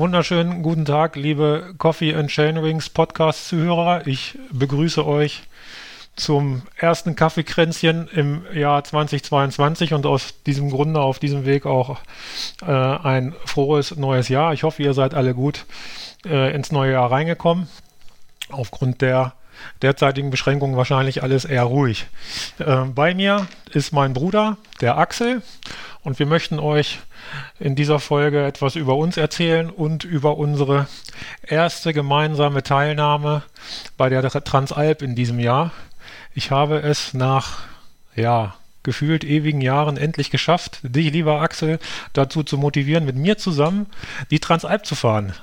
Wunderschönen guten Tag, liebe Coffee and Chainrings Podcast-Zuhörer. Ich begrüße euch zum ersten Kaffeekränzchen im Jahr 2022 und aus diesem Grunde auf diesem Weg auch äh, ein frohes neues Jahr. Ich hoffe, ihr seid alle gut äh, ins neue Jahr reingekommen. Aufgrund der derzeitigen Beschränkungen wahrscheinlich alles eher ruhig. Äh, bei mir ist mein Bruder, der Axel, und wir möchten euch in dieser Folge etwas über uns erzählen und über unsere erste gemeinsame Teilnahme bei der Transalp in diesem Jahr. Ich habe es nach, ja, gefühlt ewigen Jahren endlich geschafft, dich, lieber Axel, dazu zu motivieren, mit mir zusammen die Transalp zu fahren.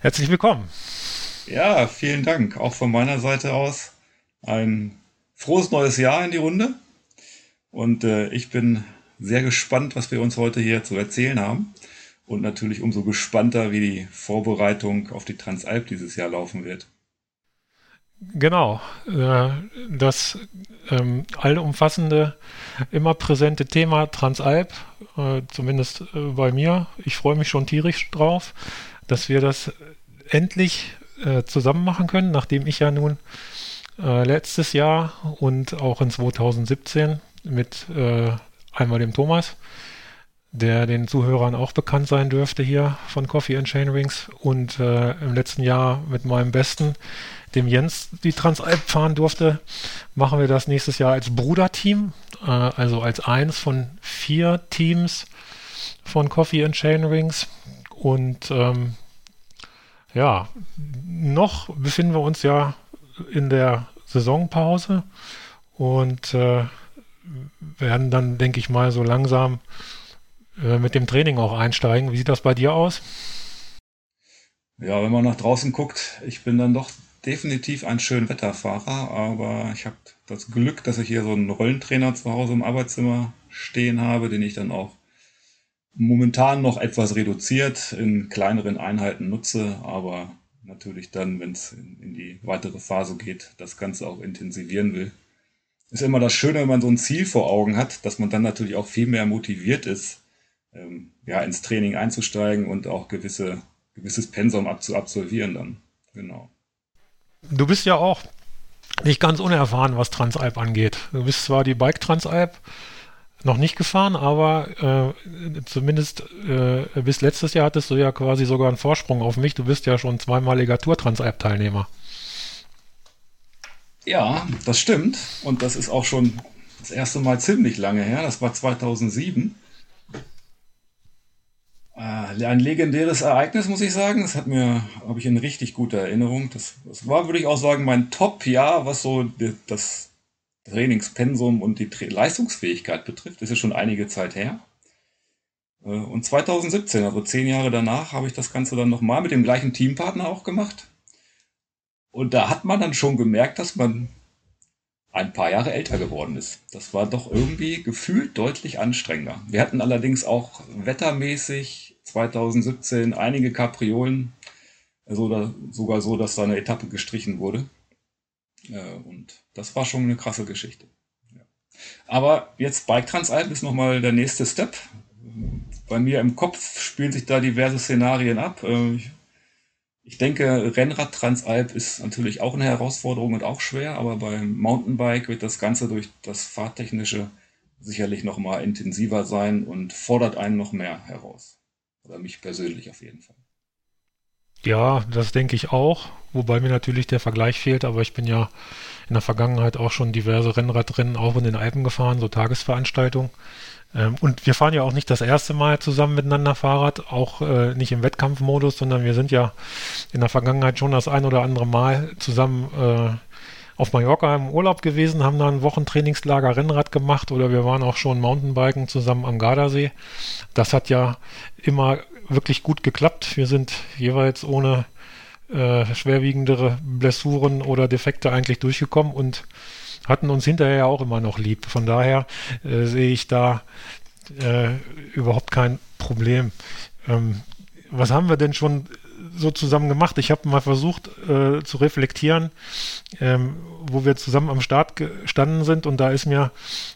Herzlich willkommen. Ja, vielen Dank. Auch von meiner Seite aus ein frohes neues Jahr in die Runde. Und äh, ich bin sehr gespannt, was wir uns heute hier zu erzählen haben. Und natürlich umso gespannter, wie die Vorbereitung auf die Transalp dieses Jahr laufen wird. Genau, äh, das ähm, allumfassende, immer präsente Thema Transalp, äh, zumindest äh, bei mir. Ich freue mich schon tierisch drauf, dass wir das endlich zusammen machen können, nachdem ich ja nun letztes Jahr und auch in 2017 mit einmal dem Thomas, der den Zuhörern auch bekannt sein dürfte hier von Coffee and Chain Rings. Und äh, im letzten Jahr mit meinem Besten, dem Jens, die Transalp fahren durfte, machen wir das nächstes Jahr als Bruderteam, äh, also als eins von vier Teams von Coffee and Chain Rings. Und ähm, ja, noch befinden wir uns ja in der Saisonpause. Und äh, werden dann, denke ich mal, so langsam äh, mit dem Training auch einsteigen. Wie sieht das bei dir aus? Ja, wenn man nach draußen guckt, ich bin dann doch definitiv ein Schönwetterfahrer, aber ich habe das Glück, dass ich hier so einen Rollentrainer zu Hause im Arbeitszimmer stehen habe, den ich dann auch momentan noch etwas reduziert in kleineren Einheiten nutze, aber natürlich dann, wenn es in, in die weitere Phase geht, das Ganze auch intensivieren will ist immer das Schöne, wenn man so ein Ziel vor Augen hat, dass man dann natürlich auch viel mehr motiviert ist, ähm, ja, ins Training einzusteigen und auch gewisse, gewisses Pensum abzu absolvieren dann. Genau. Du bist ja auch nicht ganz unerfahren, was Transalp angeht. Du bist zwar die Bike Transalp noch nicht gefahren, aber äh, zumindest äh, bis letztes Jahr hattest du ja quasi sogar einen Vorsprung auf mich. Du bist ja schon zweimaliger Tour Transalp Teilnehmer. Ja, das stimmt. Und das ist auch schon das erste Mal ziemlich lange her. Das war 2007. Äh, ein legendäres Ereignis, muss ich sagen. Das hat mir, habe ich in richtig guter Erinnerung. Das, das war, würde ich auch sagen, mein Top-Jahr, was so das Trainingspensum und die Tra Leistungsfähigkeit betrifft. Das ist schon einige Zeit her. Äh, und 2017, also zehn Jahre danach, habe ich das Ganze dann nochmal mit dem gleichen Teampartner auch gemacht. Und da hat man dann schon gemerkt, dass man ein paar Jahre älter geworden ist. Das war doch irgendwie gefühlt deutlich anstrengender. Wir hatten allerdings auch wettermäßig 2017 einige Kapriolen, also sogar so, dass da eine Etappe gestrichen wurde. Äh, und das war schon eine krasse Geschichte. Aber jetzt Bike Transalp ist nochmal der nächste Step. Bei mir im Kopf spielen sich da diverse Szenarien ab. Äh, ich ich denke, Rennrad Transalp ist natürlich auch eine Herausforderung und auch schwer, aber beim Mountainbike wird das Ganze durch das Fahrtechnische sicherlich noch mal intensiver sein und fordert einen noch mehr heraus. Oder mich persönlich auf jeden Fall. Ja, das denke ich auch, wobei mir natürlich der Vergleich fehlt, aber ich bin ja in der Vergangenheit auch schon diverse Rennradrennen auch in den Alpen gefahren, so Tagesveranstaltungen. Ähm, und wir fahren ja auch nicht das erste Mal zusammen miteinander Fahrrad, auch äh, nicht im Wettkampfmodus, sondern wir sind ja in der Vergangenheit schon das ein oder andere Mal zusammen äh, auf Mallorca im Urlaub gewesen, haben da ein Wochentrainingslager Rennrad gemacht oder wir waren auch schon Mountainbiken zusammen am Gardasee. Das hat ja immer wirklich gut geklappt. Wir sind jeweils ohne äh, schwerwiegendere Blessuren oder Defekte eigentlich durchgekommen und hatten uns hinterher auch immer noch lieb. Von daher äh, sehe ich da äh, überhaupt kein Problem. Ähm, was haben wir denn schon so zusammen gemacht? Ich habe mal versucht äh, zu reflektieren, ähm, wo wir zusammen am Start gestanden sind und da ist mir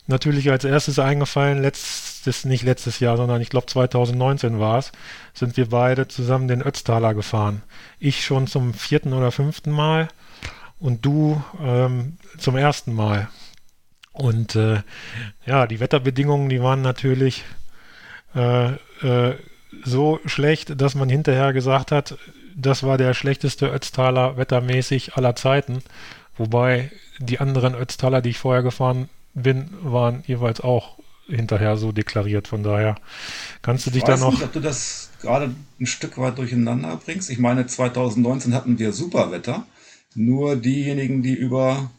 natürlich als erstes eingefallen, letztes, nicht letztes Jahr, sondern ich glaube 2019 war es, sind wir beide zusammen den Ötztaler gefahren. Ich schon zum vierten oder fünften Mal und du ähm, zum ersten Mal. Und äh, ja, die Wetterbedingungen, die waren natürlich äh, äh, so schlecht, dass man hinterher gesagt hat, das war der schlechteste Ötztaler wettermäßig aller Zeiten. Wobei die anderen Ötztaler, die ich vorher gefahren bin, waren jeweils auch hinterher so deklariert. Von daher kannst du dich da noch. Nicht, ob du das gerade ein Stück weit durcheinander bringst. Ich meine, 2019 hatten wir super Wetter. Nur diejenigen, die über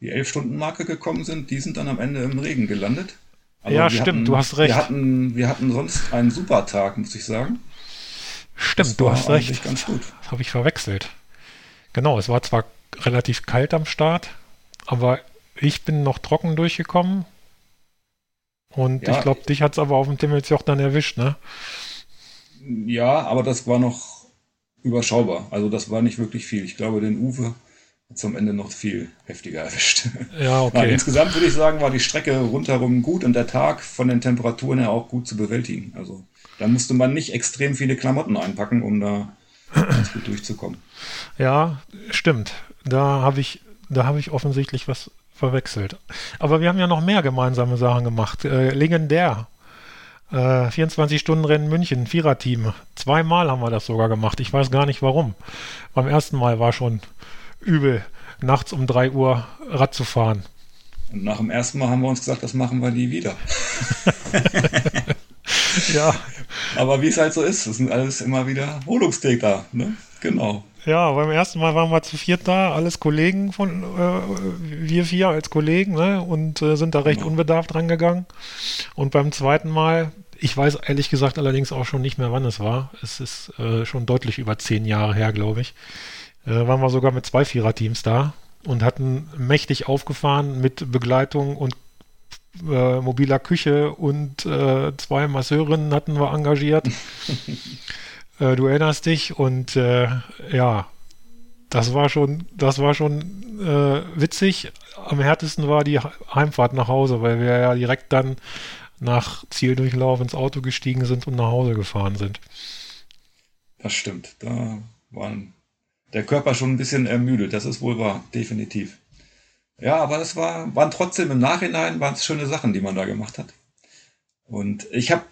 die 11-Stunden-Marke gekommen sind, die sind dann am Ende im Regen gelandet. Aber ja, stimmt, hatten, du hast recht. Wir hatten, wir hatten sonst einen super Tag, muss ich sagen. Stimmt, du hast recht. Ganz gut. Das habe ich verwechselt. Genau, es war zwar relativ kalt am Start, aber ich bin noch trocken durchgekommen. Und ja, ich glaube, dich hat es aber auf dem Timmelsjoch dann erwischt, ne? Ja, aber das war noch überschaubar. Also das war nicht wirklich viel. Ich glaube, den Uwe hat es am Ende noch viel heftiger erwischt. Ja, okay. Nein, insgesamt würde ich sagen, war die Strecke rundherum gut und der Tag von den Temperaturen her auch gut zu bewältigen. Also da musste man nicht extrem viele Klamotten einpacken, um da ganz gut durchzukommen. Ja, stimmt. Da habe ich, da habe ich offensichtlich was verwechselt. Aber wir haben ja noch mehr gemeinsame Sachen gemacht. Äh, legendär. Äh, 24-Stunden-Rennen München, Viererteam. Zweimal haben wir das sogar gemacht. Ich weiß gar nicht warum. Beim ersten Mal war schon übel, nachts um 3 Uhr Rad zu fahren. Und nach dem ersten Mal haben wir uns gesagt, das machen wir nie wieder. ja. Aber wie es halt so ist, das sind alles immer wieder Wohnungstäter, ne? Genau. Ja, beim ersten Mal waren wir zu viert da, alles Kollegen von, äh, wir vier als Kollegen, ne? Und äh, sind da recht genau. unbedarft rangegangen. Und beim zweiten Mal, ich weiß ehrlich gesagt allerdings auch schon nicht mehr, wann es war. Es ist äh, schon deutlich über zehn Jahre her, glaube ich äh, waren wir sogar mit zwei Viererteams da und hatten mächtig aufgefahren mit Begleitung und äh, mobiler Küche und äh, zwei Masseurinnen hatten wir engagiert. äh, du erinnerst dich und äh, ja, das war schon, das war schon äh, witzig. Am härtesten war die Heimfahrt nach Hause, weil wir ja direkt dann nach Zieldurchlauf ins Auto gestiegen sind und nach Hause gefahren sind. Das stimmt. Da waren der Körper schon ein bisschen ermüdet. Das ist wohl wahr, definitiv. Ja, aber es war, waren trotzdem im Nachhinein waren es schöne Sachen, die man da gemacht hat. Und ich habe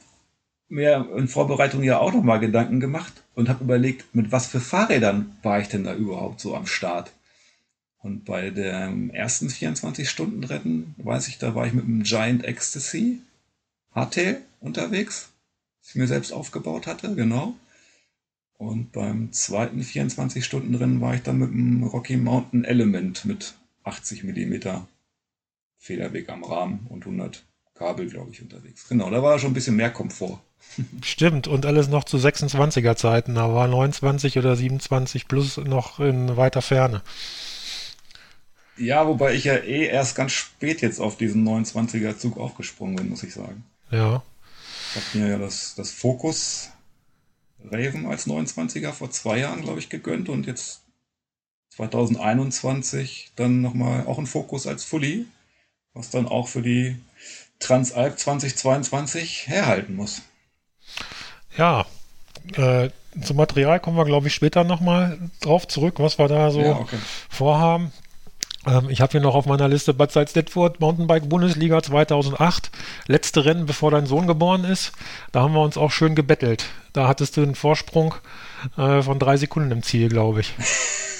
mir in Vorbereitung ja auch nochmal Gedanken gemacht und habe überlegt, mit was für Fahrrädern war ich denn da überhaupt so am Start. Und bei dem ersten 24-Stunden-Rennen, weiß ich, da war ich mit einem Giant Ecstasy Hardtail unterwegs, das ich mir selbst aufgebaut hatte, genau. Und beim zweiten 24-Stunden-Rennen war ich dann mit dem Rocky Mountain Element mit 80 mm Federweg am Rahmen und 100 Kabel, glaube ich, unterwegs. Genau, da war schon ein bisschen mehr Komfort. Stimmt, und alles noch zu 26er Zeiten. Da war 29 oder 27 plus noch in weiter Ferne. Ja, wobei ich ja eh erst ganz spät jetzt auf diesen 29er Zug aufgesprungen bin, muss ich sagen. Ja. Ich habe mir ja das, das Fokus Raven als 29er vor zwei Jahren, glaube ich, gegönnt und jetzt 2021 dann nochmal auch ein Fokus als Fully, was dann auch für die Transalp 2022 herhalten muss. Ja, äh, zum Material kommen wir, glaube ich, später nochmal drauf zurück, was wir da so ja, okay. vorhaben. Ähm, ich habe hier noch auf meiner Liste Bad Salzdetfurt Mountainbike Bundesliga 2008. Letzte Rennen, bevor dein Sohn geboren ist. Da haben wir uns auch schön gebettelt. Da hattest du einen Vorsprung äh, von drei Sekunden im Ziel, glaube ich.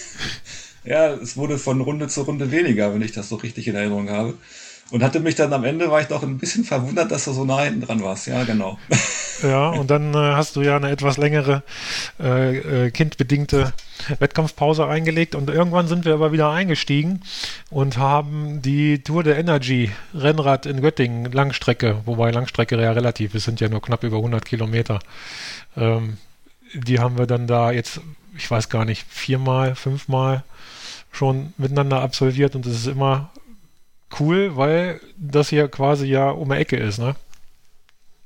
ja, es wurde von Runde zu Runde weniger, wenn ich das so richtig in Erinnerung habe. Und hatte mich dann am Ende, war ich doch ein bisschen verwundert, dass du so nah hinten dran warst. Ja, genau. Ja, und dann äh, hast du ja eine etwas längere äh, äh, kindbedingte Wettkampfpause eingelegt und irgendwann sind wir aber wieder eingestiegen und haben die Tour de Energy Rennrad in Göttingen, Langstrecke, wobei Langstrecke ja relativ ist, sind ja nur knapp über 100 Kilometer. Ähm, die haben wir dann da jetzt, ich weiß gar nicht, viermal, fünfmal schon miteinander absolviert und es ist immer cool, weil das hier quasi ja um die Ecke ist, ne?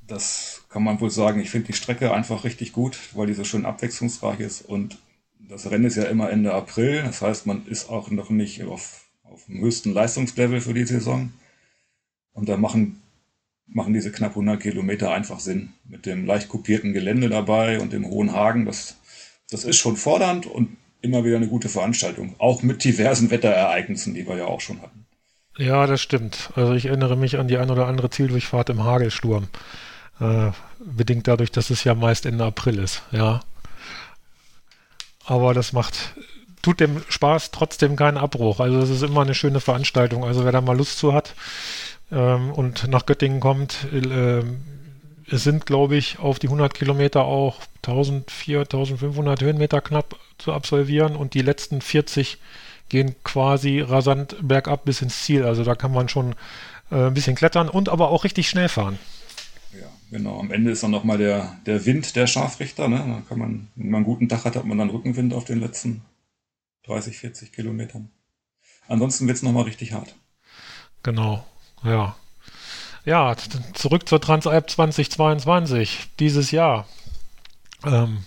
Das kann man wohl sagen. Ich finde die Strecke einfach richtig gut, weil die so schön abwechslungsreich ist und das Rennen ist ja immer Ende April. Das heißt, man ist auch noch nicht auf, auf dem höchsten Leistungslevel für die Saison. Und da machen machen diese knapp 100 Kilometer einfach Sinn. Mit dem leicht kopierten Gelände dabei und dem hohen Hagen, das, das ist schon fordernd und immer wieder eine gute Veranstaltung. Auch mit diversen Wetterereignissen, die wir ja auch schon hatten. Ja, das stimmt. Also ich erinnere mich an die ein oder andere Zieldurchfahrt im Hagelsturm. Äh, bedingt dadurch, dass es ja meist Ende April ist, ja. Aber das macht, tut dem Spaß trotzdem keinen Abbruch. Also es ist immer eine schöne Veranstaltung. Also wer da mal Lust zu hat ähm, und nach Göttingen kommt, äh, es sind, glaube ich, auf die 100 Kilometer auch 1400, 1500 Höhenmeter knapp zu absolvieren und die letzten 40 gehen quasi rasant bergab bis ins Ziel. Also da kann man schon äh, ein bisschen klettern und aber auch richtig schnell fahren. Ja, genau. Am Ende ist dann nochmal der, der Wind der Scharfrichter. Ne? Da kann man, wenn man einen guten Tag hat, hat man dann Rückenwind auf den letzten 30, 40 Kilometern. Ansonsten wird es nochmal richtig hart. Genau, ja. Ja, zurück zur Transalp 2022, dieses Jahr. Ähm,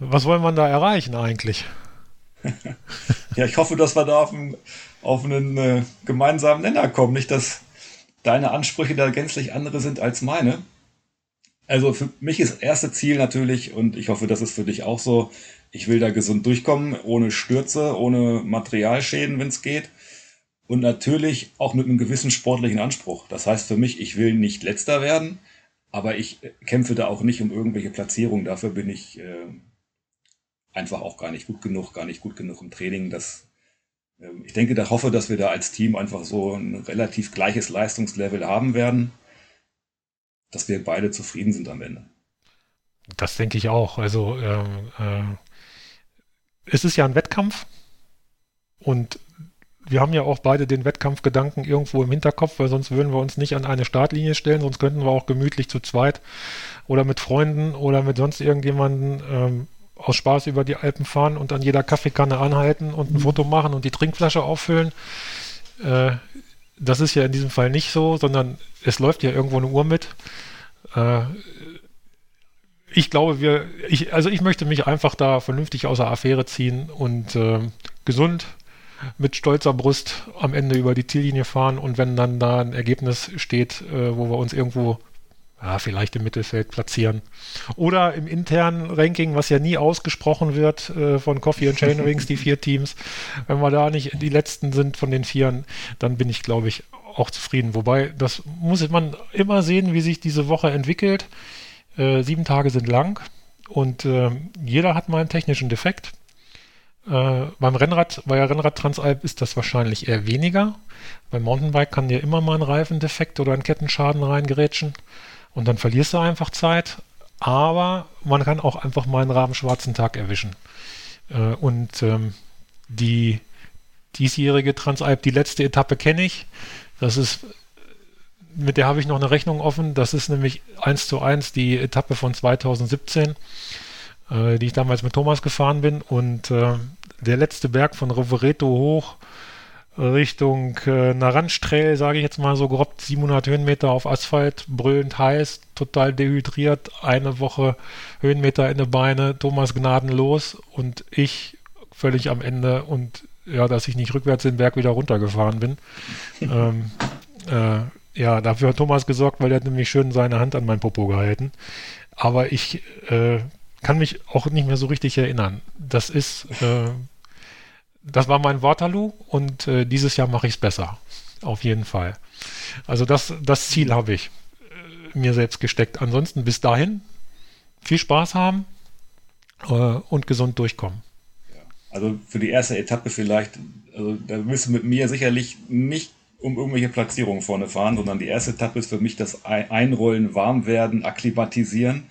was wollen wir da erreichen eigentlich? ja, ich hoffe, dass wir da auf einen, auf einen äh, gemeinsamen Nenner kommen. Nicht, dass deine Ansprüche da gänzlich andere sind als meine. Also für mich ist das erste Ziel natürlich, und ich hoffe, das ist für dich auch so, ich will da gesund durchkommen, ohne Stürze, ohne Materialschäden, wenn es geht. Und natürlich auch mit einem gewissen sportlichen Anspruch. Das heißt für mich, ich will nicht letzter werden, aber ich kämpfe da auch nicht um irgendwelche Platzierungen. Dafür bin ich äh, einfach auch gar nicht gut genug, gar nicht gut genug im Training. Das, äh, ich denke, da hoffe, dass wir da als Team einfach so ein relativ gleiches Leistungslevel haben werden, dass wir beide zufrieden sind am Ende. Das denke ich auch. Also ähm, äh, es ist ja ein Wettkampf und wir haben ja auch beide den Wettkampfgedanken irgendwo im Hinterkopf, weil sonst würden wir uns nicht an eine Startlinie stellen, sonst könnten wir auch gemütlich zu zweit oder mit Freunden oder mit sonst irgendjemanden ähm, aus Spaß über die Alpen fahren und an jeder Kaffeekanne anhalten und ein mhm. Foto machen und die Trinkflasche auffüllen. Äh, das ist ja in diesem Fall nicht so, sondern es läuft ja irgendwo eine Uhr mit. Äh, ich glaube, wir, ich, also ich möchte mich einfach da vernünftig aus der Affäre ziehen und äh, gesund mit stolzer Brust am Ende über die Ziellinie fahren und wenn dann da ein Ergebnis steht, äh, wo wir uns irgendwo ja, vielleicht im Mittelfeld platzieren. Oder im internen Ranking, was ja nie ausgesprochen wird äh, von Coffee und Chainrings, die vier Teams. Wenn wir da nicht die letzten sind von den Vieren, dann bin ich, glaube ich, auch zufrieden. Wobei, das muss man immer sehen, wie sich diese Woche entwickelt. Äh, sieben Tage sind lang und äh, jeder hat mal einen technischen Defekt. Äh, beim Rennrad, bei der Rennrad Transalp ist das wahrscheinlich eher weniger. Beim Mountainbike kann dir immer mal ein Reifendefekt oder ein Kettenschaden reingerätschen und dann verlierst du einfach Zeit. Aber man kann auch einfach mal einen rabenschwarzen Tag erwischen. Äh, und ähm, die diesjährige Transalp, die letzte Etappe kenne ich. Das ist, mit der habe ich noch eine Rechnung offen. Das ist nämlich eins zu eins die Etappe von 2017 äh, die ich damals mit Thomas gefahren bin. Und äh, der letzte Berg von Rovereto hoch Richtung äh, Naranjtrail, sage ich jetzt mal so grob 700 Höhenmeter auf Asphalt, brüllend heiß, total dehydriert, eine Woche Höhenmeter in die Beine, Thomas gnadenlos und ich völlig am Ende und ja, dass ich nicht rückwärts den Berg wieder runtergefahren bin. ähm, äh, ja, dafür hat Thomas gesorgt, weil er hat nämlich schön seine Hand an mein Popo gehalten. Aber ich äh, kann mich auch nicht mehr so richtig erinnern. Das ist, äh, das war mein Waterloo und äh, dieses Jahr mache ich es besser. Auf jeden Fall. Also das, das Ziel habe ich äh, mir selbst gesteckt. Ansonsten bis dahin viel Spaß haben äh, und gesund durchkommen. Also für die erste Etappe vielleicht, also da wirst du mit mir sicherlich nicht um irgendwelche Platzierungen vorne fahren, sondern die erste Etappe ist für mich das Einrollen, Warmwerden, Akklimatisieren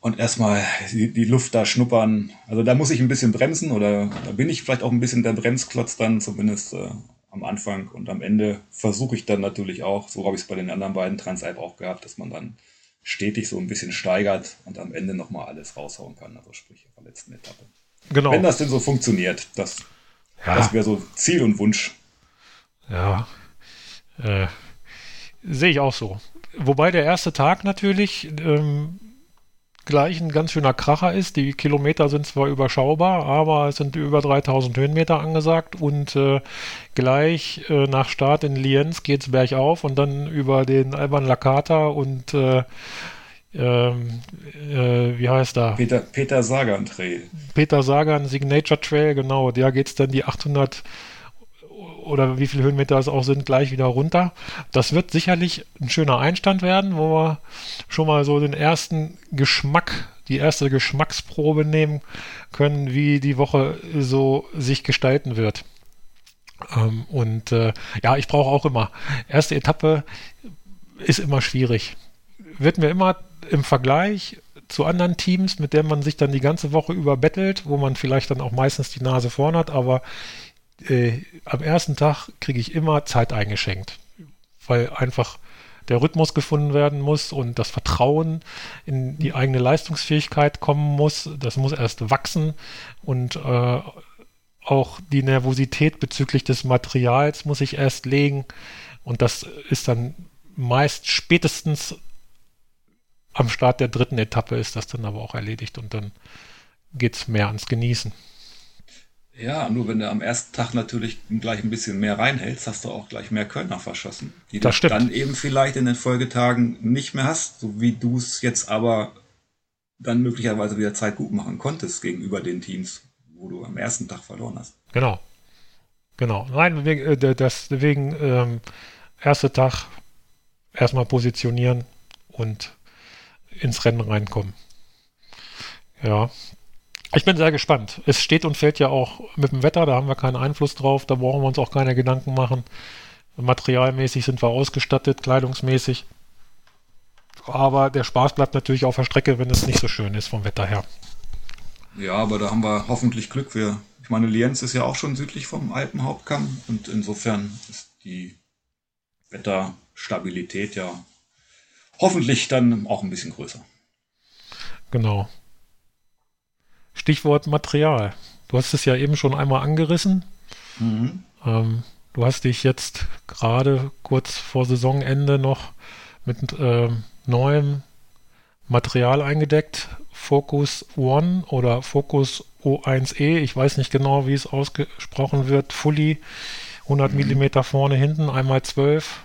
und erstmal die, die, Luft da schnuppern. Also da muss ich ein bisschen bremsen oder da bin ich vielleicht auch ein bisschen der Bremsklotz dann, zumindest äh, am Anfang. Und am Ende versuche ich dann natürlich auch, so habe ich es bei den anderen beiden Transalp auch gehabt, dass man dann stetig so ein bisschen steigert und am Ende nochmal alles raushauen kann, also sprich auf der letzten Etappe. Genau. Wenn das denn so funktioniert, das, ja. das wäre so Ziel und Wunsch. Ja, äh, sehe ich auch so. Wobei der erste Tag natürlich ähm, gleich ein ganz schöner Kracher ist. Die Kilometer sind zwar überschaubar, aber es sind über 3000 Höhenmeter angesagt und äh, gleich äh, nach Start in Lienz geht es bergauf und dann über den Alban Lakata und äh, ähm, äh, wie heißt da? Peter, Peter Sagan Trail. Peter Sagan Signature Trail, genau. Da geht es dann die 800 oder wie viele Höhenmeter es auch sind, gleich wieder runter. Das wird sicherlich ein schöner Einstand werden, wo wir schon mal so den ersten Geschmack, die erste Geschmacksprobe nehmen können, wie die Woche so sich gestalten wird. Ähm, und äh, ja, ich brauche auch immer. Erste Etappe ist immer schwierig. Wird mir immer im Vergleich zu anderen Teams, mit denen man sich dann die ganze Woche über bettelt, wo man vielleicht dann auch meistens die Nase vorn hat, aber äh, am ersten Tag kriege ich immer Zeit eingeschenkt, weil einfach der Rhythmus gefunden werden muss und das Vertrauen in die eigene Leistungsfähigkeit kommen muss. Das muss erst wachsen und äh, auch die Nervosität bezüglich des Materials muss ich erst legen und das ist dann meist spätestens am Start der dritten Etappe ist das dann aber auch erledigt und dann geht es mehr ans Genießen. Ja, nur wenn du am ersten Tag natürlich gleich ein bisschen mehr reinhältst, hast du auch gleich mehr Kölner verschossen. Die das du stimmt. dann eben vielleicht in den Folgetagen nicht mehr hast, so wie du es jetzt aber dann möglicherweise wieder Zeit gut machen konntest gegenüber den Teams, wo du am ersten Tag verloren hast. Genau. Genau. Nein, äh, deswegen ähm, erster Tag erstmal positionieren und ins Rennen reinkommen. Ja, ich bin sehr gespannt. Es steht und fällt ja auch mit dem Wetter, da haben wir keinen Einfluss drauf, da brauchen wir uns auch keine Gedanken machen. Materialmäßig sind wir ausgestattet, kleidungsmäßig. Aber der Spaß bleibt natürlich auf der Strecke, wenn es nicht so schön ist vom Wetter her. Ja, aber da haben wir hoffentlich Glück. Wir, ich meine, Lienz ist ja auch schon südlich vom Alpenhauptkamm und insofern ist die Wetterstabilität ja hoffentlich dann auch ein bisschen größer. Genau. Stichwort Material. Du hast es ja eben schon einmal angerissen. Mhm. Ähm, du hast dich jetzt gerade kurz vor Saisonende noch mit ähm, neuem Material eingedeckt. Focus One oder Focus O1E, ich weiß nicht genau, wie es ausgesprochen wird. Fully 100 mhm. mm vorne, hinten, einmal 12.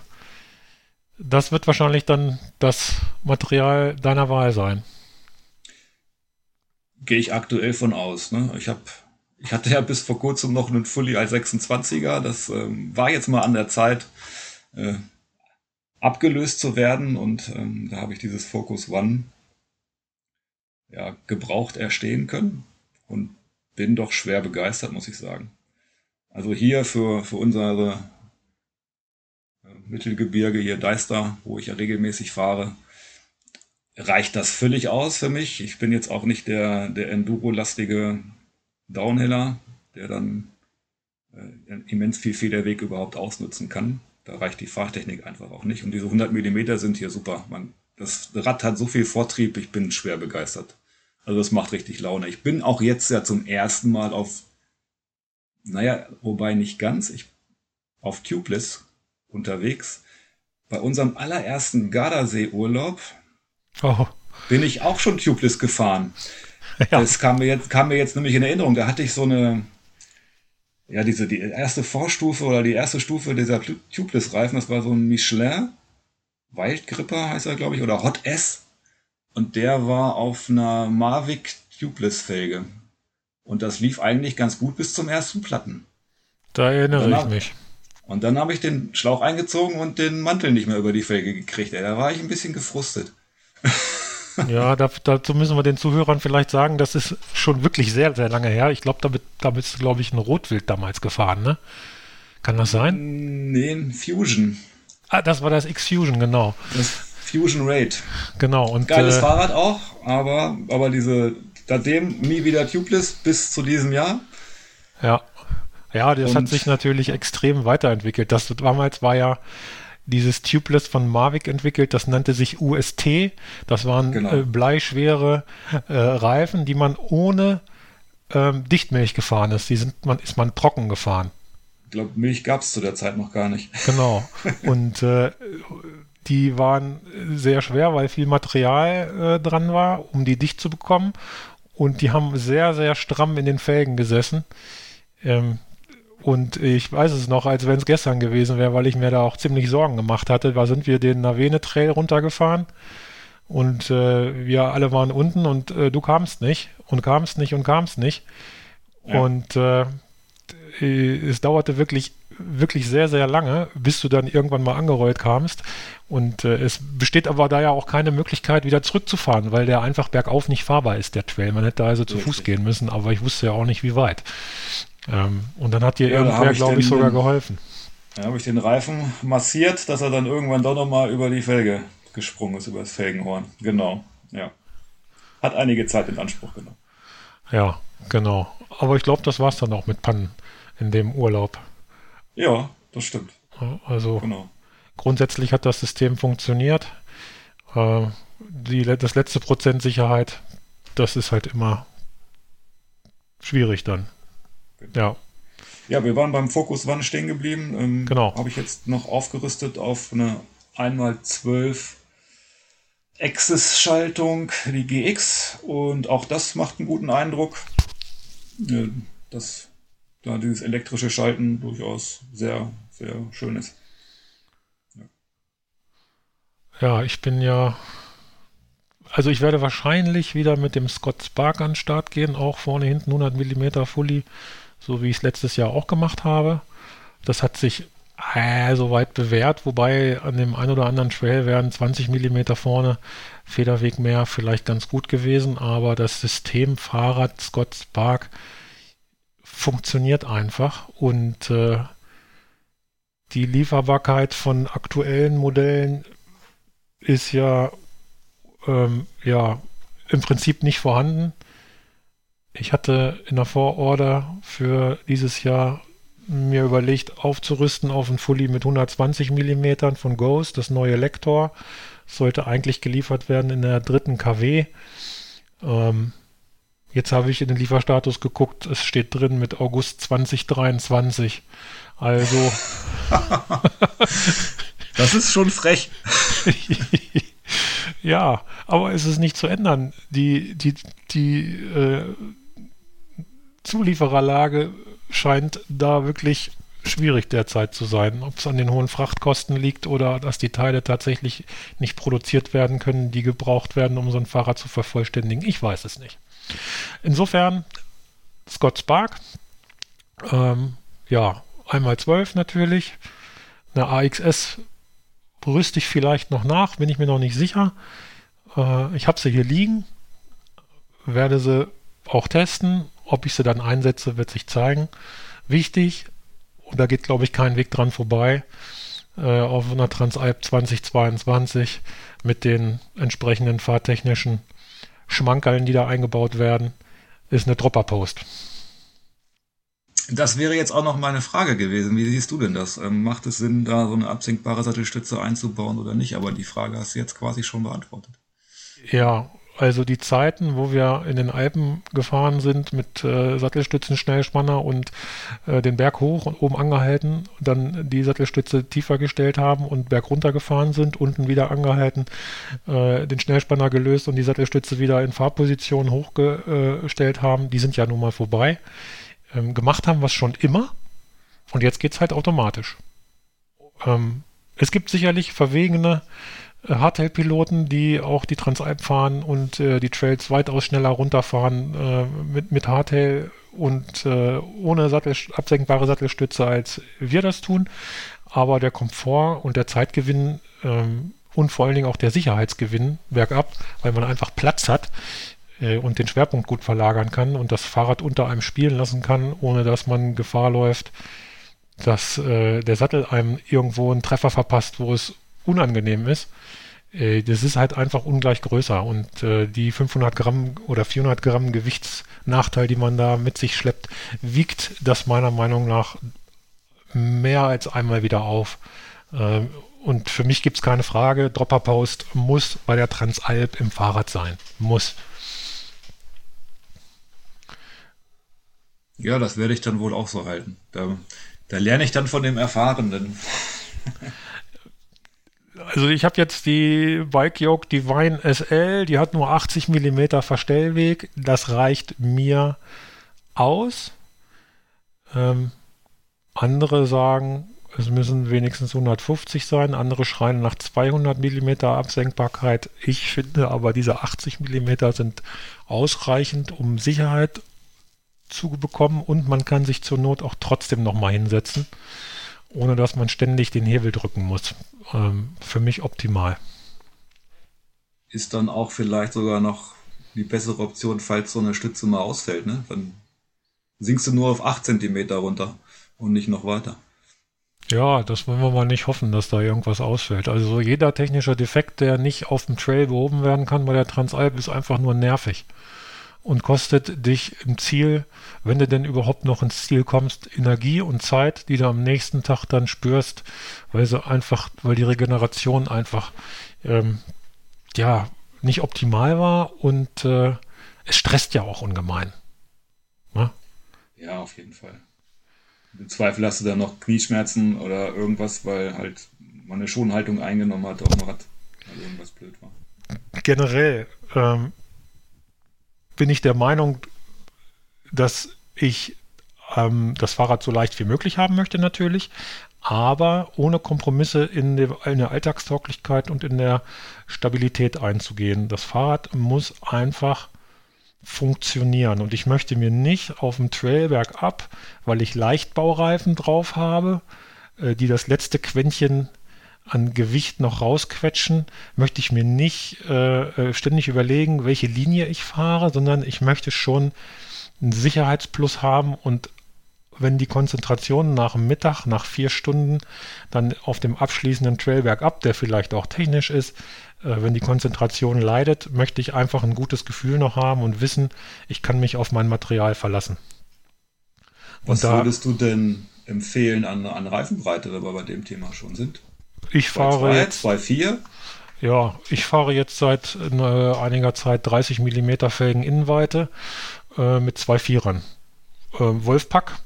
Das wird wahrscheinlich dann das Material deiner Wahl sein gehe ich aktuell von aus. Ne? Ich habe ich hatte ja bis vor kurzem noch einen Fully als 26er. Das ähm, war jetzt mal an der Zeit, äh, abgelöst zu werden. Und ähm, da habe ich dieses Focus One ja, gebraucht erstehen können und bin doch schwer begeistert, muss ich sagen. Also hier für, für unsere äh, Mittelgebirge, hier Deister, wo ich ja regelmäßig fahre, reicht das völlig aus für mich. Ich bin jetzt auch nicht der, der Enduro-lastige Downhiller, der dann äh, immens viel Federweg überhaupt ausnutzen kann. Da reicht die Fahrtechnik einfach auch nicht. Und diese 100 Millimeter sind hier super. Man, das Rad hat so viel Vortrieb, ich bin schwer begeistert. Also das macht richtig Laune. Ich bin auch jetzt ja zum ersten Mal auf, naja, wobei nicht ganz, ich auf Tubeless unterwegs. Bei unserem allerersten Gardasee-Urlaub Oh. Bin ich auch schon tubeless gefahren. Ja. Das kam mir, jetzt, kam mir jetzt nämlich in Erinnerung. Da hatte ich so eine, ja, diese, die erste Vorstufe oder die erste Stufe dieser Tubeless-Reifen, das war so ein Michelin Wildgripper heißt er, glaube ich, oder Hot S. Und der war auf einer Mavic Tubeless-Felge. Und das lief eigentlich ganz gut bis zum ersten Platten. Da erinnere ich mich. Und dann habe ich den Schlauch eingezogen und den Mantel nicht mehr über die Felge gekriegt. Ey, da war ich ein bisschen gefrustet. Ja, dazu müssen wir den Zuhörern vielleicht sagen, das ist schon wirklich sehr, sehr lange her. Ich glaube, damit, damit ist, glaube ich, ein Rotwild damals gefahren, ne? Kann das sein? Nee, ein Fusion. Ah, das war das X-Fusion, genau. Das Fusion Raid. Genau. Und, Geiles äh, Fahrrad auch, aber, aber diese, seitdem nie wieder tubeless bis zu diesem Jahr. Ja. Ja, das und hat sich natürlich extrem weiterentwickelt. Das damals war ja dieses Tubeless von Mavic entwickelt, das nannte sich UST. Das waren genau. äh, bleischwere äh, Reifen, die man ohne ähm, Dichtmilch gefahren ist. Die sind man, ist man trocken gefahren. Ich glaube, Milch gab es zu der Zeit noch gar nicht. Genau. Und äh, die waren sehr schwer, weil viel Material äh, dran war, um die dicht zu bekommen. Und die haben sehr, sehr stramm in den Felgen gesessen. Ähm, und ich weiß es noch, als wenn es gestern gewesen wäre, weil ich mir da auch ziemlich Sorgen gemacht hatte. Da sind wir den Navene Trail runtergefahren und äh, wir alle waren unten und äh, du kamst nicht und kamst nicht und kamst nicht. Ja. Und äh, es dauerte wirklich, wirklich sehr, sehr lange, bis du dann irgendwann mal angerollt kamst. Und äh, es besteht aber da ja auch keine Möglichkeit, wieder zurückzufahren, weil der einfach bergauf nicht fahrbar ist, der Trail. Man hätte also zu. Fuß gehen müssen, aber ich wusste ja auch nicht, wie weit. Ähm, und dann hat dir ja, irgendwer, glaube ich, sogar geholfen. Da habe ich den Reifen massiert, dass er dann irgendwann doch nochmal über die Felge gesprungen ist, über das Felgenhorn. Genau, ja. Hat einige Zeit in Anspruch genommen. Ja, genau. Aber ich glaube, das war es dann auch mit Pannen in dem Urlaub. Ja, das stimmt. Also genau. grundsätzlich hat das System funktioniert. Äh, die, das letzte Prozent Sicherheit, das ist halt immer schwierig dann. Ja. Ja, wir waren beim Fokus Wann stehen geblieben. Ähm, genau. Habe ich jetzt noch aufgerüstet auf eine 1x12 Access-Schaltung, die GX. Und auch das macht einen guten Eindruck. Äh, dass da dieses elektrische Schalten durchaus sehr, sehr schön ist. Ja, ja ich bin ja also ich werde wahrscheinlich wieder mit dem Scott Spark an den Start gehen, auch vorne hinten 100 mm Fully so wie ich es letztes Jahr auch gemacht habe. Das hat sich äh, soweit bewährt, wobei an dem ein oder anderen Trail wären 20 mm vorne Federweg mehr vielleicht ganz gut gewesen, aber das System Fahrrad Scott Spark funktioniert einfach und äh, die Lieferbarkeit von aktuellen Modellen ist ja, ähm, ja im Prinzip nicht vorhanden. Ich hatte in der Vororder für dieses Jahr mir überlegt, aufzurüsten auf ein Fully mit 120 mm von Ghost, das neue Lektor. Sollte eigentlich geliefert werden in der dritten KW. Ähm, jetzt habe ich in den Lieferstatus geguckt, es steht drin mit August 2023. Also. das ist schon frech. ja, aber es ist nicht zu ändern. Die, die, die äh, Zuliefererlage scheint da wirklich schwierig derzeit zu sein. Ob es an den hohen Frachtkosten liegt oder dass die Teile tatsächlich nicht produziert werden können, die gebraucht werden, um so ein Fahrrad zu vervollständigen, ich weiß es nicht. Insofern Scott Spark, ähm, ja, einmal 12 natürlich, eine AXS rüste ich vielleicht noch nach, bin ich mir noch nicht sicher. Äh, ich habe sie hier liegen, werde sie auch testen ob ich sie dann einsetze, wird sich zeigen. Wichtig, und da geht, glaube ich, kein Weg dran vorbei, äh, auf einer Transalp 2022 mit den entsprechenden fahrtechnischen Schmankerln, die da eingebaut werden, ist eine Dropper-Post. Das wäre jetzt auch noch meine Frage gewesen. Wie siehst du denn das? Ähm, macht es Sinn, da so eine absinkbare Sattelstütze einzubauen oder nicht? Aber die Frage hast du jetzt quasi schon beantwortet. Ja, also die Zeiten, wo wir in den Alpen gefahren sind mit äh, Sattelstützen Schnellspanner und äh, den Berg hoch und oben angehalten, dann die Sattelstütze tiefer gestellt haben und Berg runter gefahren sind, unten wieder angehalten, äh, den Schnellspanner gelöst und die Sattelstütze wieder in Fahrposition hochgestellt haben, die sind ja nun mal vorbei. Ähm, gemacht haben wir es schon immer und jetzt geht es halt automatisch. Ähm, es gibt sicherlich verwegene Hardtail-Piloten, die auch die Transalp fahren und äh, die Trails weitaus schneller runterfahren äh, mit, mit Hardtail und äh, ohne Sattel, absenkbare Sattelstütze, als wir das tun. Aber der Komfort und der Zeitgewinn ähm, und vor allen Dingen auch der Sicherheitsgewinn bergab, weil man einfach Platz hat äh, und den Schwerpunkt gut verlagern kann und das Fahrrad unter einem spielen lassen kann, ohne dass man Gefahr läuft, dass äh, der Sattel einem irgendwo einen Treffer verpasst, wo es unangenehm ist, äh, das ist halt einfach ungleich größer und äh, die 500 Gramm oder 400 Gramm Gewichtsnachteil, die man da mit sich schleppt, wiegt das meiner Meinung nach mehr als einmal wieder auf. Äh, und für mich gibt es keine Frage, Dropper Post muss bei der Transalp im Fahrrad sein. Muss. Ja, das werde ich dann wohl auch so halten. Da, da lerne ich dann von dem Erfahrenen. also ich habe jetzt die Bike Yoke Divine SL, die hat nur 80 mm Verstellweg. Das reicht mir aus. Ähm, andere sagen, es müssen wenigstens 150 sein. Andere schreien nach 200 mm Absenkbarkeit. Ich finde aber diese 80 mm sind ausreichend, um Sicherheit zu bekommen und man kann sich zur Not auch trotzdem nochmal hinsetzen, ohne dass man ständig den Hebel drücken muss. Ähm, für mich optimal. Ist dann auch vielleicht sogar noch die bessere Option, falls so eine Stütze mal ausfällt. Ne? Dann sinkst du nur auf 8 cm runter und nicht noch weiter. Ja, das wollen wir mal nicht hoffen, dass da irgendwas ausfällt. Also jeder technische Defekt, der nicht auf dem Trail behoben werden kann bei der Transalp, ist einfach nur nervig und kostet dich im Ziel, wenn du denn überhaupt noch ins Ziel kommst, Energie und Zeit, die du am nächsten Tag dann spürst, weil sie einfach, weil die Regeneration einfach ähm, ja nicht optimal war und äh, es stresst ja auch ungemein. Na? Ja, auf jeden Fall. Im Zweifel hast du dann noch Knieschmerzen oder irgendwas, weil halt man eine Schonhaltung eingenommen hat auf dem Rad, weil irgendwas blöd war. Generell ähm, bin ich der Meinung, dass ich ähm, das Fahrrad so leicht wie möglich haben möchte natürlich, aber ohne Kompromisse in, der, in der Alltagstauglichkeit und in der Stabilität einzugehen. Das Fahrrad muss einfach funktionieren. Und ich möchte mir nicht auf dem Trail bergab, weil ich Leichtbaureifen drauf habe, äh, die das letzte Quäntchen an Gewicht noch rausquetschen, möchte ich mir nicht äh, äh, ständig überlegen, welche Linie ich fahre, sondern ich möchte schon einen Sicherheitsplus haben und wenn die Konzentration nach dem Mittag, nach vier Stunden, dann auf dem abschließenden Trail bergab, der vielleicht auch technisch ist, äh, wenn die Konzentration leidet, möchte ich einfach ein gutes Gefühl noch haben und wissen, ich kann mich auf mein Material verlassen. Was da, würdest du denn empfehlen an, an Reifenbreite, wenn wir bei dem Thema schon sind? Ich fahre 2, jetzt 2,4? Ja, ich fahre jetzt seit äh, einiger Zeit 30 mm Felgen Innenweite äh, mit zwei Vierern. Äh, Wolfpack,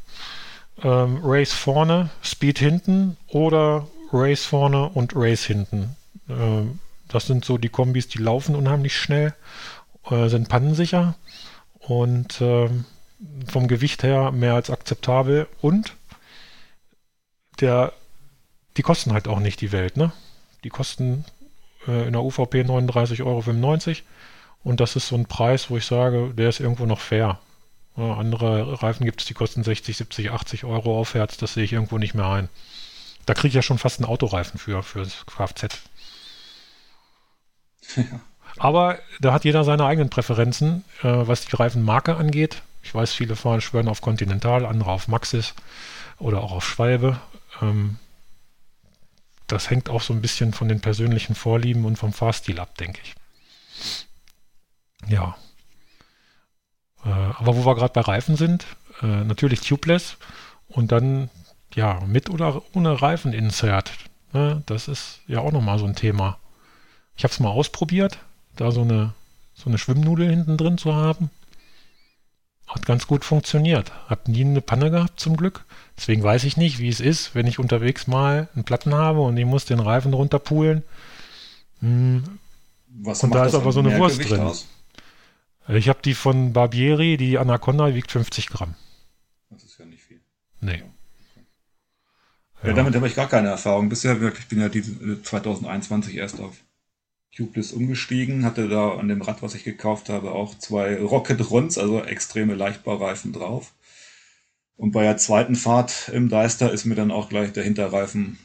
ähm, Race vorne, Speed hinten oder Race vorne und Race hinten. Ähm, das sind so die Kombis, die laufen unheimlich schnell, äh, sind pannensicher und äh, vom Gewicht her mehr als akzeptabel und der, die kosten halt auch nicht die Welt, ne? Die kosten äh, in der UVP 39,95 Euro und das ist so ein Preis, wo ich sage, der ist irgendwo noch fair. Ja, andere Reifen gibt es, die kosten 60, 70, 80 Euro aufwärts, das sehe ich irgendwo nicht mehr ein. Da kriege ich ja schon fast einen Autoreifen für, fürs Kfz. Aber da hat jeder seine eigenen Präferenzen, äh, was die Reifenmarke angeht. Ich weiß, viele fahren schwören auf Continental, andere auf Maxis oder auch auf Schwalbe. Ähm, das hängt auch so ein bisschen von den persönlichen Vorlieben und vom Fahrstil ab, denke ich. Ja. Äh, aber wo wir gerade bei Reifen sind, äh, natürlich tubeless und dann ja mit oder ohne Reifeninsert. Ne? Das ist ja auch nochmal so ein Thema. Ich habe es mal ausprobiert, da so eine, so eine Schwimmnudel hinten drin zu haben. Hat ganz gut funktioniert. Hab nie eine Panne gehabt zum Glück. Deswegen weiß ich nicht, wie es ist, wenn ich unterwegs mal einen Platten habe und ich muss den Reifen runterpulen. Hm. Was und da ist aber so eine Wurst Gewicht drin. Aus? Ich habe die von Barbieri, die Anaconda wiegt 50 Gramm. Das ist ja nicht viel. Nee. Ja, damit habe ich gar keine Erfahrung. Bisher wirklich, ich bin ja die 2021 erst auf Tubeless umgestiegen, hatte da an dem Rad, was ich gekauft habe, auch zwei Rocket Runs, also extreme Leichtbaureifen drauf. Und bei der zweiten Fahrt im Deister ist mir dann auch gleich der Hinterreifen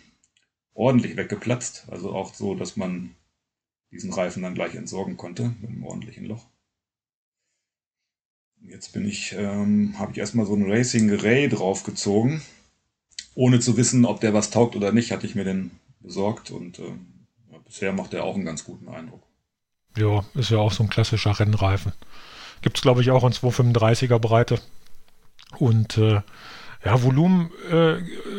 ordentlich weggeplatzt. Also auch so, dass man diesen Reifen dann gleich entsorgen konnte mit einem ordentlichen Loch. Jetzt bin ich, ähm, habe ich erstmal so ein Racing Ray draufgezogen. Ohne zu wissen, ob der was taugt oder nicht, hatte ich mir den besorgt und ähm, bisher macht er auch einen ganz guten Eindruck. Ja, ist ja auch so ein klassischer Rennreifen. Gibt es, glaube ich, auch in 235er Breite. Und äh, ja, Volumen äh,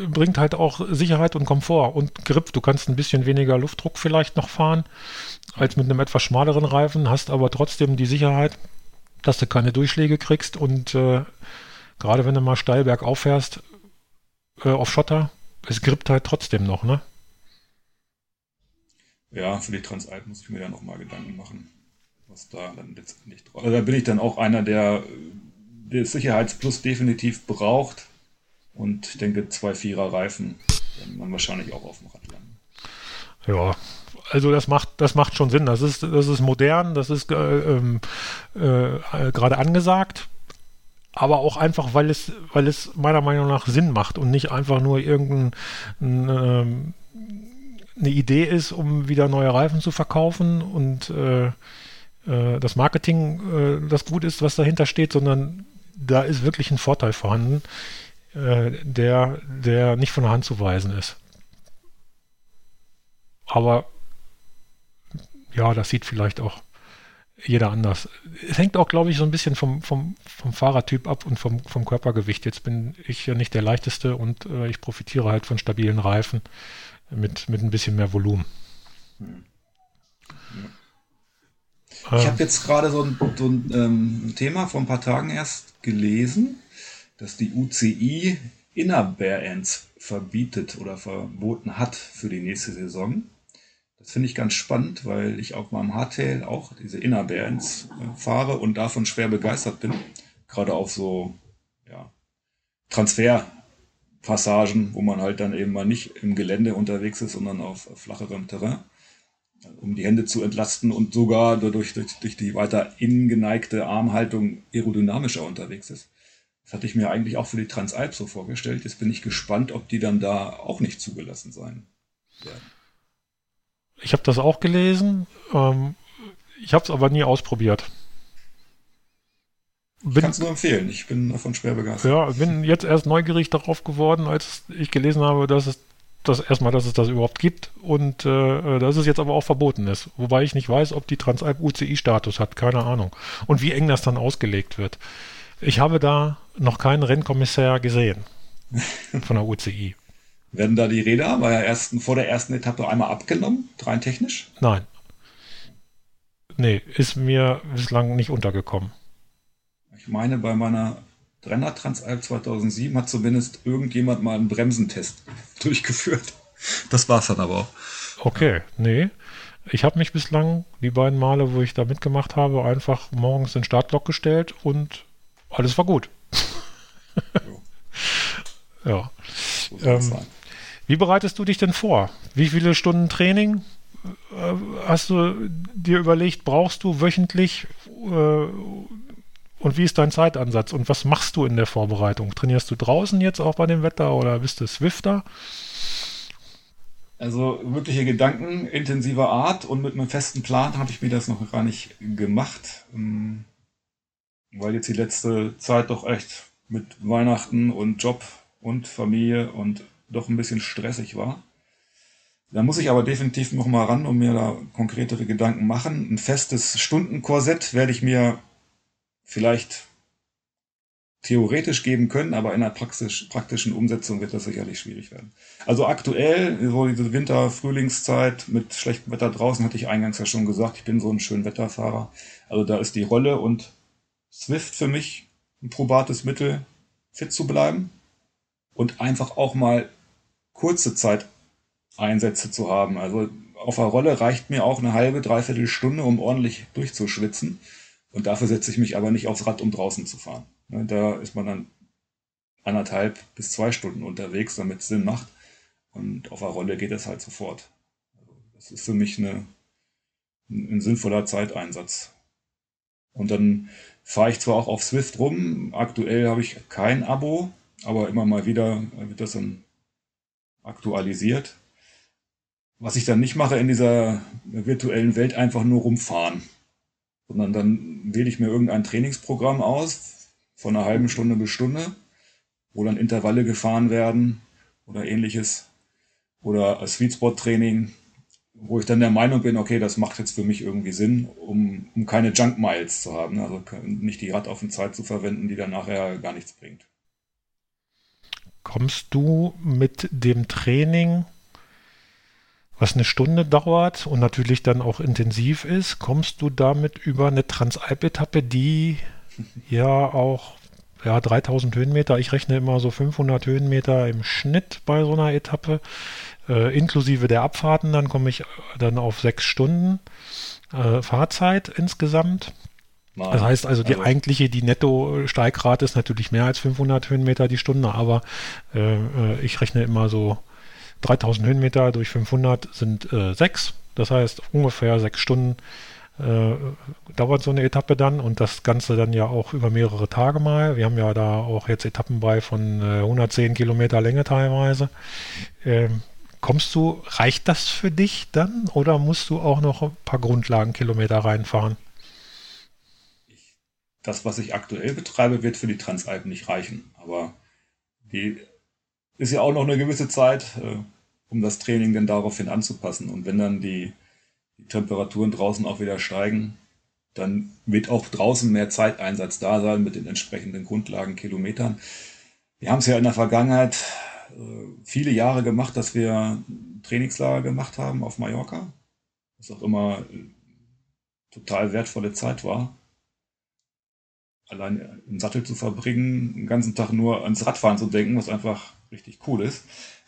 bringt halt auch Sicherheit und Komfort und Grip. Du kannst ein bisschen weniger Luftdruck vielleicht noch fahren als mit einem etwas schmaleren Reifen, hast aber trotzdem die Sicherheit, dass du keine Durchschläge kriegst und äh, gerade wenn du mal steil bergauf fährst äh, auf Schotter, es grippt halt trotzdem noch, ne? Ja, für die Transalp muss ich mir ja nochmal Gedanken machen, was da dann letztendlich drauf. Also da bin ich dann auch einer, der der Sicherheitsplus definitiv braucht. Und ich denke, zwei Vierer Reifen werden man wahrscheinlich auch auf dem Rad landen. Ja, also das macht, das macht schon Sinn. Das ist, das ist modern, das ist äh, ähm, äh, gerade angesagt, aber auch einfach, weil es, weil es meiner Meinung nach Sinn macht und nicht einfach nur irgendeine ähm, eine Idee ist, um wieder neue Reifen zu verkaufen und äh, äh, das Marketing äh, das gut ist, was dahinter steht, sondern da ist wirklich ein Vorteil vorhanden, äh, der, der nicht von der Hand zu weisen ist. Aber ja, das sieht vielleicht auch jeder anders. Es hängt auch, glaube ich, so ein bisschen vom, vom, vom Fahrertyp ab und vom, vom Körpergewicht. Jetzt bin ich ja nicht der leichteste und äh, ich profitiere halt von stabilen Reifen mit, mit ein bisschen mehr Volumen. Hm. Ich habe jetzt gerade so ein, so ein ähm, Thema vor ein paar Tagen erst gelesen, dass die UCI Inner Bear Ends verbietet oder verboten hat für die nächste Saison. Das finde ich ganz spannend, weil ich auf meinem Hardtail auch diese Inner Bear Ends äh, fahre und davon schwer begeistert bin. Gerade auf so ja, Transferpassagen, wo man halt dann eben mal nicht im Gelände unterwegs ist, sondern auf flacherem Terrain um die Hände zu entlasten und sogar dadurch durch, durch die weiter innen geneigte Armhaltung aerodynamischer unterwegs ist. Das hatte ich mir eigentlich auch für die Transalp so vorgestellt. Jetzt bin ich gespannt, ob die dann da auch nicht zugelassen sein werden. Ich habe das auch gelesen. Ähm, ich habe es aber nie ausprobiert. Bin, Kannst nur empfehlen. Ich bin davon schwer begeistert. Ja, bin jetzt erst neugierig darauf geworden, als ich gelesen habe, dass es das erstmal, dass es das überhaupt gibt und äh, dass es jetzt aber auch verboten ist. Wobei ich nicht weiß, ob die Transalp UCI-Status hat, keine Ahnung. Und wie eng das dann ausgelegt wird. Ich habe da noch keinen Rennkommissär gesehen von der UCI. Werden da die Räder bei der ersten, vor der ersten Etappe einmal abgenommen, rein technisch? Nein. Nee, ist mir bislang nicht untergekommen. Ich meine, bei meiner Brenner Transalp 2007 hat zumindest irgendjemand mal einen Bremsentest durchgeführt. Das war es dann aber auch. Okay, nee. Ich habe mich bislang, die beiden Male, wo ich da mitgemacht habe, einfach morgens den Startblock gestellt und alles war gut. ja. Ähm, wie bereitest du dich denn vor? Wie viele Stunden Training äh, hast du dir überlegt, brauchst du wöchentlich? Äh, und wie ist dein Zeitansatz und was machst du in der Vorbereitung? Trainierst du draußen jetzt auch bei dem Wetter oder bist du Swifter? Also wirkliche Gedanken intensiver Art und mit einem festen Plan habe ich mir das noch gar nicht gemacht, ähm, weil jetzt die letzte Zeit doch echt mit Weihnachten und Job und Familie und doch ein bisschen stressig war. Da muss ich aber definitiv noch mal ran und mir da konkretere Gedanken machen. Ein festes Stundenkorsett werde ich mir vielleicht theoretisch geben können, aber in der praxisch, praktischen Umsetzung wird das sicherlich schwierig werden. Also aktuell, so diese Winter-Frühlingszeit mit schlechtem Wetter draußen, hatte ich eingangs ja schon gesagt, ich bin so ein schön Wetterfahrer. Also da ist die Rolle und Swift für mich ein probates Mittel, fit zu bleiben und einfach auch mal kurze Zeit Einsätze zu haben. Also auf der Rolle reicht mir auch eine halbe, dreiviertel Stunde, um ordentlich durchzuschwitzen. Und dafür setze ich mich aber nicht aufs Rad, um draußen zu fahren. Ne, da ist man dann anderthalb bis zwei Stunden unterwegs, damit es Sinn macht. Und auf der Rolle geht es halt sofort. Das ist für mich eine, ein, sinnvoller Zeiteinsatz. Und dann fahre ich zwar auch auf Swift rum, aktuell habe ich kein Abo, aber immer mal wieder wird das dann aktualisiert. Was ich dann nicht mache in dieser virtuellen Welt, einfach nur rumfahren sondern dann wähle ich mir irgendein Trainingsprogramm aus, von einer halben Stunde bis Stunde, wo dann Intervalle gefahren werden oder ähnliches. Oder Sweet Spot Training, wo ich dann der Meinung bin, okay, das macht jetzt für mich irgendwie Sinn, um, um keine Junk Miles zu haben. Also nicht die Rad auf den Zeit zu verwenden, die dann nachher gar nichts bringt. Kommst du mit dem Training was eine Stunde dauert und natürlich dann auch intensiv ist, kommst du damit über eine Transalp-Etappe, die ja auch ja, 3000 Höhenmeter, ich rechne immer so 500 Höhenmeter im Schnitt bei so einer Etappe. Äh, inklusive der Abfahrten, dann komme ich dann auf sechs Stunden äh, Fahrzeit insgesamt. Nein. Das heißt also, die also. eigentliche, die Netto-Steigrate ist natürlich mehr als 500 Höhenmeter die Stunde, aber äh, äh ich rechne immer so 3000 Höhenmeter durch 500 sind äh, sechs. Das heißt, ungefähr sechs Stunden äh, dauert so eine Etappe dann und das Ganze dann ja auch über mehrere Tage mal. Wir haben ja da auch jetzt Etappen bei von äh, 110 Kilometer Länge teilweise. Ähm, kommst du, reicht das für dich dann oder musst du auch noch ein paar Grundlagenkilometer reinfahren? Das, was ich aktuell betreibe, wird für die Transalpen nicht reichen. Aber die ist ja auch noch eine gewisse Zeit, äh, um das Training dann daraufhin anzupassen. Und wenn dann die die Temperaturen draußen auch wieder steigen, dann wird auch draußen mehr Zeiteinsatz da sein mit den entsprechenden Grundlagenkilometern. Wir haben es ja in der Vergangenheit äh, viele Jahre gemacht, dass wir Trainingslager gemacht haben auf Mallorca, was auch immer äh, total wertvolle Zeit war. Allein im Sattel zu verbringen, den ganzen Tag nur ans Radfahren zu denken, was einfach richtig cool ist.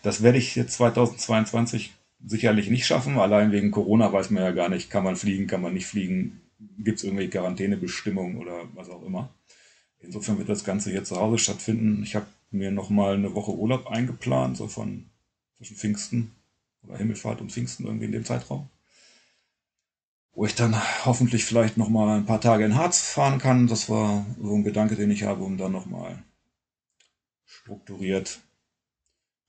Das werde ich jetzt 2022 sicherlich nicht schaffen. Allein wegen Corona weiß man ja gar nicht, kann man fliegen, kann man nicht fliegen, gibt es irgendwelche Quarantänebestimmungen oder was auch immer. Insofern wird das Ganze hier zu Hause stattfinden. Ich habe mir nochmal eine Woche Urlaub eingeplant, so von zwischen Pfingsten oder Himmelfahrt und Pfingsten irgendwie in dem Zeitraum. Wo ich dann hoffentlich vielleicht nochmal ein paar Tage in Harz fahren kann. Das war so ein Gedanke, den ich habe, um dann nochmal strukturiert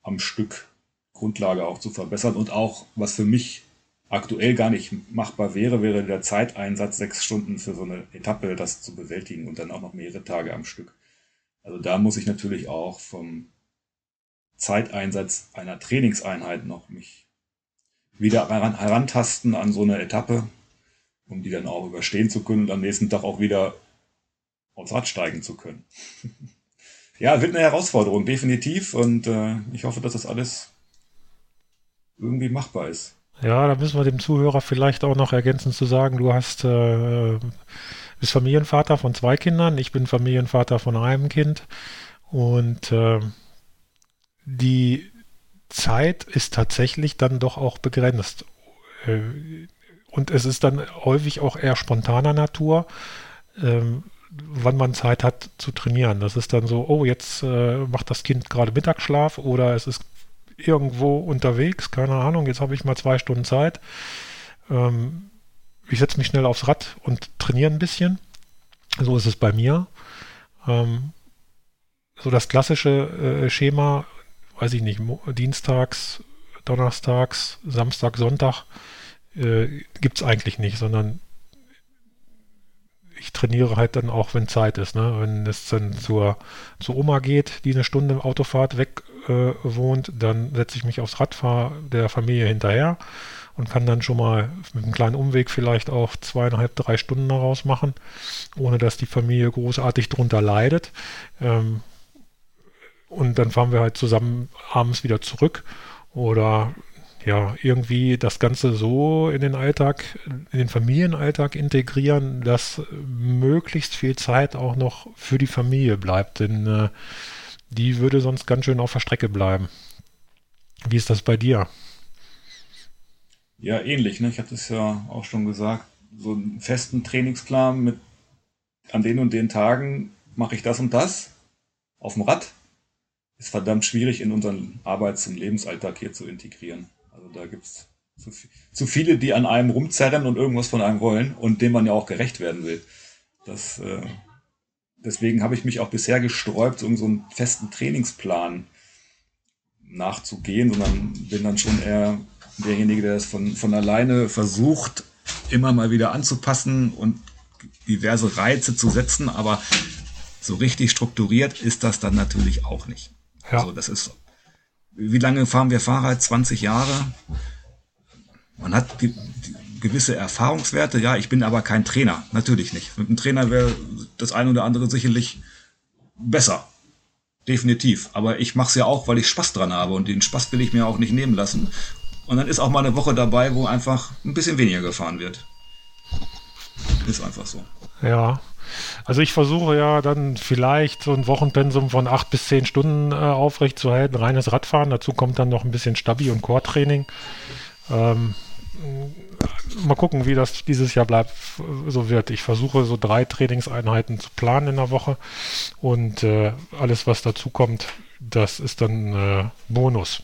am Stück Grundlage auch zu verbessern. Und auch, was für mich aktuell gar nicht machbar wäre, wäre der Zeiteinsatz sechs Stunden für so eine Etappe, das zu bewältigen und dann auch noch mehrere Tage am Stück. Also da muss ich natürlich auch vom Zeiteinsatz einer Trainingseinheit noch mich wieder herantasten an so eine Etappe, um die dann auch überstehen zu können und am nächsten Tag auch wieder aufs Rad steigen zu können. ja, wird eine Herausforderung, definitiv. Und äh, ich hoffe, dass das alles irgendwie machbar ist. Ja, da müssen wir dem Zuhörer vielleicht auch noch ergänzend zu sagen, du hast äh, bist Familienvater von zwei Kindern, ich bin Familienvater von einem Kind und äh, die Zeit ist tatsächlich dann doch auch begrenzt. Äh, und es ist dann häufig auch eher spontaner Natur, ähm, wann man Zeit hat zu trainieren. Das ist dann so, oh, jetzt äh, macht das Kind gerade Mittagsschlaf oder es ist irgendwo unterwegs, keine Ahnung, jetzt habe ich mal zwei Stunden Zeit. Ähm, ich setze mich schnell aufs Rad und trainiere ein bisschen. So ist es bei mir. Ähm, so das klassische äh, Schema, weiß ich nicht, dienstags, donnerstags, Samstag, Sonntag äh, gibt es eigentlich nicht, sondern ich trainiere halt dann auch, wenn Zeit ist. Ne? Wenn es dann zur, zur Oma geht, die eine Stunde Autofahrt weg äh, wohnt, dann setze ich mich aufs Rad, fahre der Familie hinterher und kann dann schon mal mit einem kleinen Umweg vielleicht auch zweieinhalb, drei Stunden daraus machen, ohne dass die Familie großartig drunter leidet. Ähm, und dann fahren wir halt zusammen abends wieder zurück oder ja, irgendwie das Ganze so in den Alltag, in den Familienalltag integrieren, dass möglichst viel Zeit auch noch für die Familie bleibt. Denn äh, die würde sonst ganz schön auf der Strecke bleiben. Wie ist das bei dir? Ja, ähnlich. Ne? Ich hatte es ja auch schon gesagt. So einen festen Trainingsplan mit an den und den Tagen mache ich das und das auf dem Rad. Ist verdammt schwierig in unseren Arbeits- und Lebensalltag hier zu integrieren. Also da gibt es zu, zu, viele, die an einem rumzerren und irgendwas von einem wollen und dem man ja auch gerecht werden will. Das äh, deswegen habe ich mich auch bisher gesträubt, um so einen festen Trainingsplan nachzugehen, sondern bin dann schon eher derjenige, der es von, von alleine versucht, immer mal wieder anzupassen und diverse Reize zu setzen, aber so richtig strukturiert ist das dann natürlich auch nicht. Ja. Also das ist, wie lange fahren wir Fahrrad? 20 Jahre. Man hat die, gewisse Erfahrungswerte. Ja, ich bin aber kein Trainer, natürlich nicht. Mit einem Trainer wäre das eine oder andere sicherlich besser. Definitiv. Aber ich mache es ja auch, weil ich Spaß dran habe und den Spaß will ich mir auch nicht nehmen lassen. Und dann ist auch mal eine Woche dabei, wo einfach ein bisschen weniger gefahren wird. Ist einfach so. Ja. Also ich versuche ja dann vielleicht so ein Wochenpensum von acht bis zehn Stunden äh, aufrecht zu halten, reines Radfahren. Dazu kommt dann noch ein bisschen Stabi- und Core-Training. Ähm, mal gucken, wie das dieses Jahr bleibt, so wird. Ich versuche so drei Trainingseinheiten zu planen in der Woche und äh, alles, was dazu kommt, das ist dann äh, Bonus.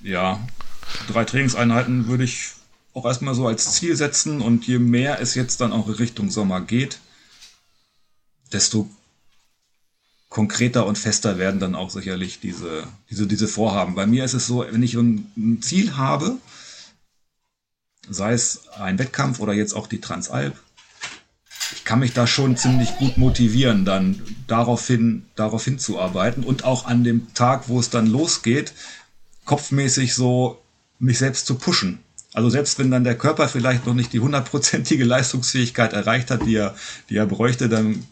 Ja, drei Trainingseinheiten würde ich auch erstmal so als Ziel setzen und je mehr es jetzt dann auch Richtung Sommer geht, desto konkreter und fester werden dann auch sicherlich diese, diese, diese Vorhaben. Bei mir ist es so, wenn ich ein, Ziel habe, sei es ein Wettkampf oder jetzt auch die Transalp, ich kann mich da schon ziemlich gut motivieren, dann darauf, hin, darauf hinzuarbeiten und auch an dem Tag, wo es dann losgeht, kopfmäßig so mich selbst zu pushen. Also selbst wenn dann der Körper vielleicht noch nicht die hundertprozentige Leistungsfähigkeit erreicht hat, die er, die er bräuchte, dann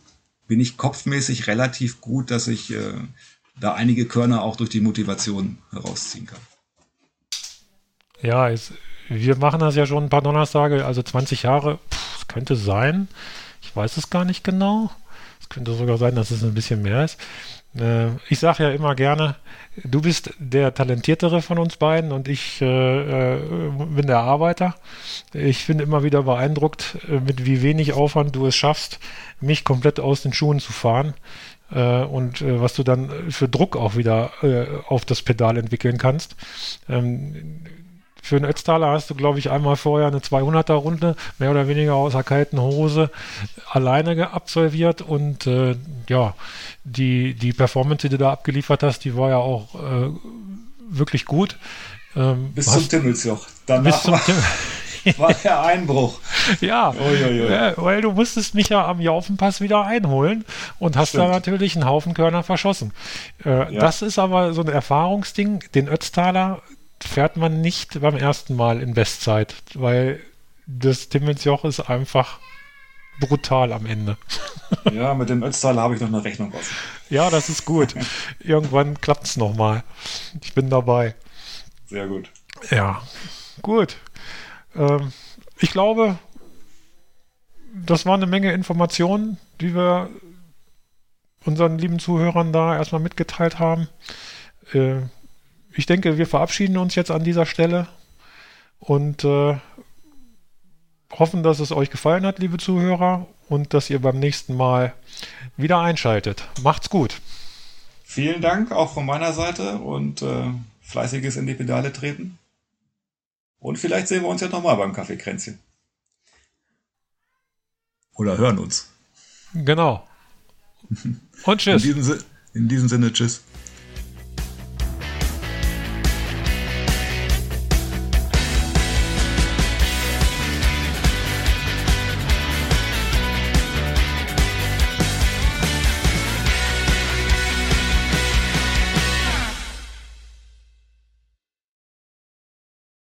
bin ich kopfmäßig relativ gut, dass ich äh, da einige Körner auch durch die Motivation herausziehen kann. Ja, es, wir machen das ja schon ein paar Donnerstage, also 20 Jahre, pff, könnte sein. Ich weiß es gar nicht genau. Es könnte sogar sein, dass es ein bisschen mehr ist. Äh, ich sage ja immer gerne, du bist der Talentiertere von uns beiden und ich äh, äh, bin der Arbeiter. Ich bin immer wieder beeindruckt, äh, mit wie wenig Aufwand du es schaffst, mich komplett aus den Schuhen zu fahren. Äh, und äh, was du dann für Druck auch wieder auf das Pedal entwickeln kannst. Ähm, für einen Ötztaler hast du, glaube ich, einmal vorher eine 200er-Runde, mehr oder weniger aus der kalten Hose, alleine absolviert. Und äh, ja, die, die Performance, die du da abgeliefert hast, die war ja auch äh, wirklich gut. Ähm, bis zum Timmelsjoch. Danach bis zum war, war der Einbruch. ja, äh, weil du musstest mich ja am Jaufenpass wieder einholen und hast Stimmt. da natürlich einen Haufen Körner verschossen. Äh, ja. Das ist aber so ein Erfahrungsding. Den Ötztaler fährt man nicht beim ersten Mal in Westzeit, weil das Timmelsjoch ist einfach brutal am Ende. Ja, mit dem Ötztal habe ich noch eine Rechnung offen. Ja, das ist gut. Irgendwann klappt es nochmal. Ich bin dabei. Sehr gut. Ja, gut. Ähm, ich glaube, das war eine Menge Informationen, die wir unseren lieben Zuhörern da erstmal mitgeteilt haben. Äh, ich denke, wir verabschieden uns jetzt an dieser Stelle und äh, hoffen, dass es euch gefallen hat, liebe Zuhörer, und dass ihr beim nächsten Mal wieder einschaltet. Macht's gut. Vielen Dank auch von meiner Seite und äh, fleißiges in die Pedale treten. Und vielleicht sehen wir uns ja nochmal beim Kaffeekränzchen. Oder hören uns. Genau. Und tschüss. In diesem, in diesem Sinne, tschüss.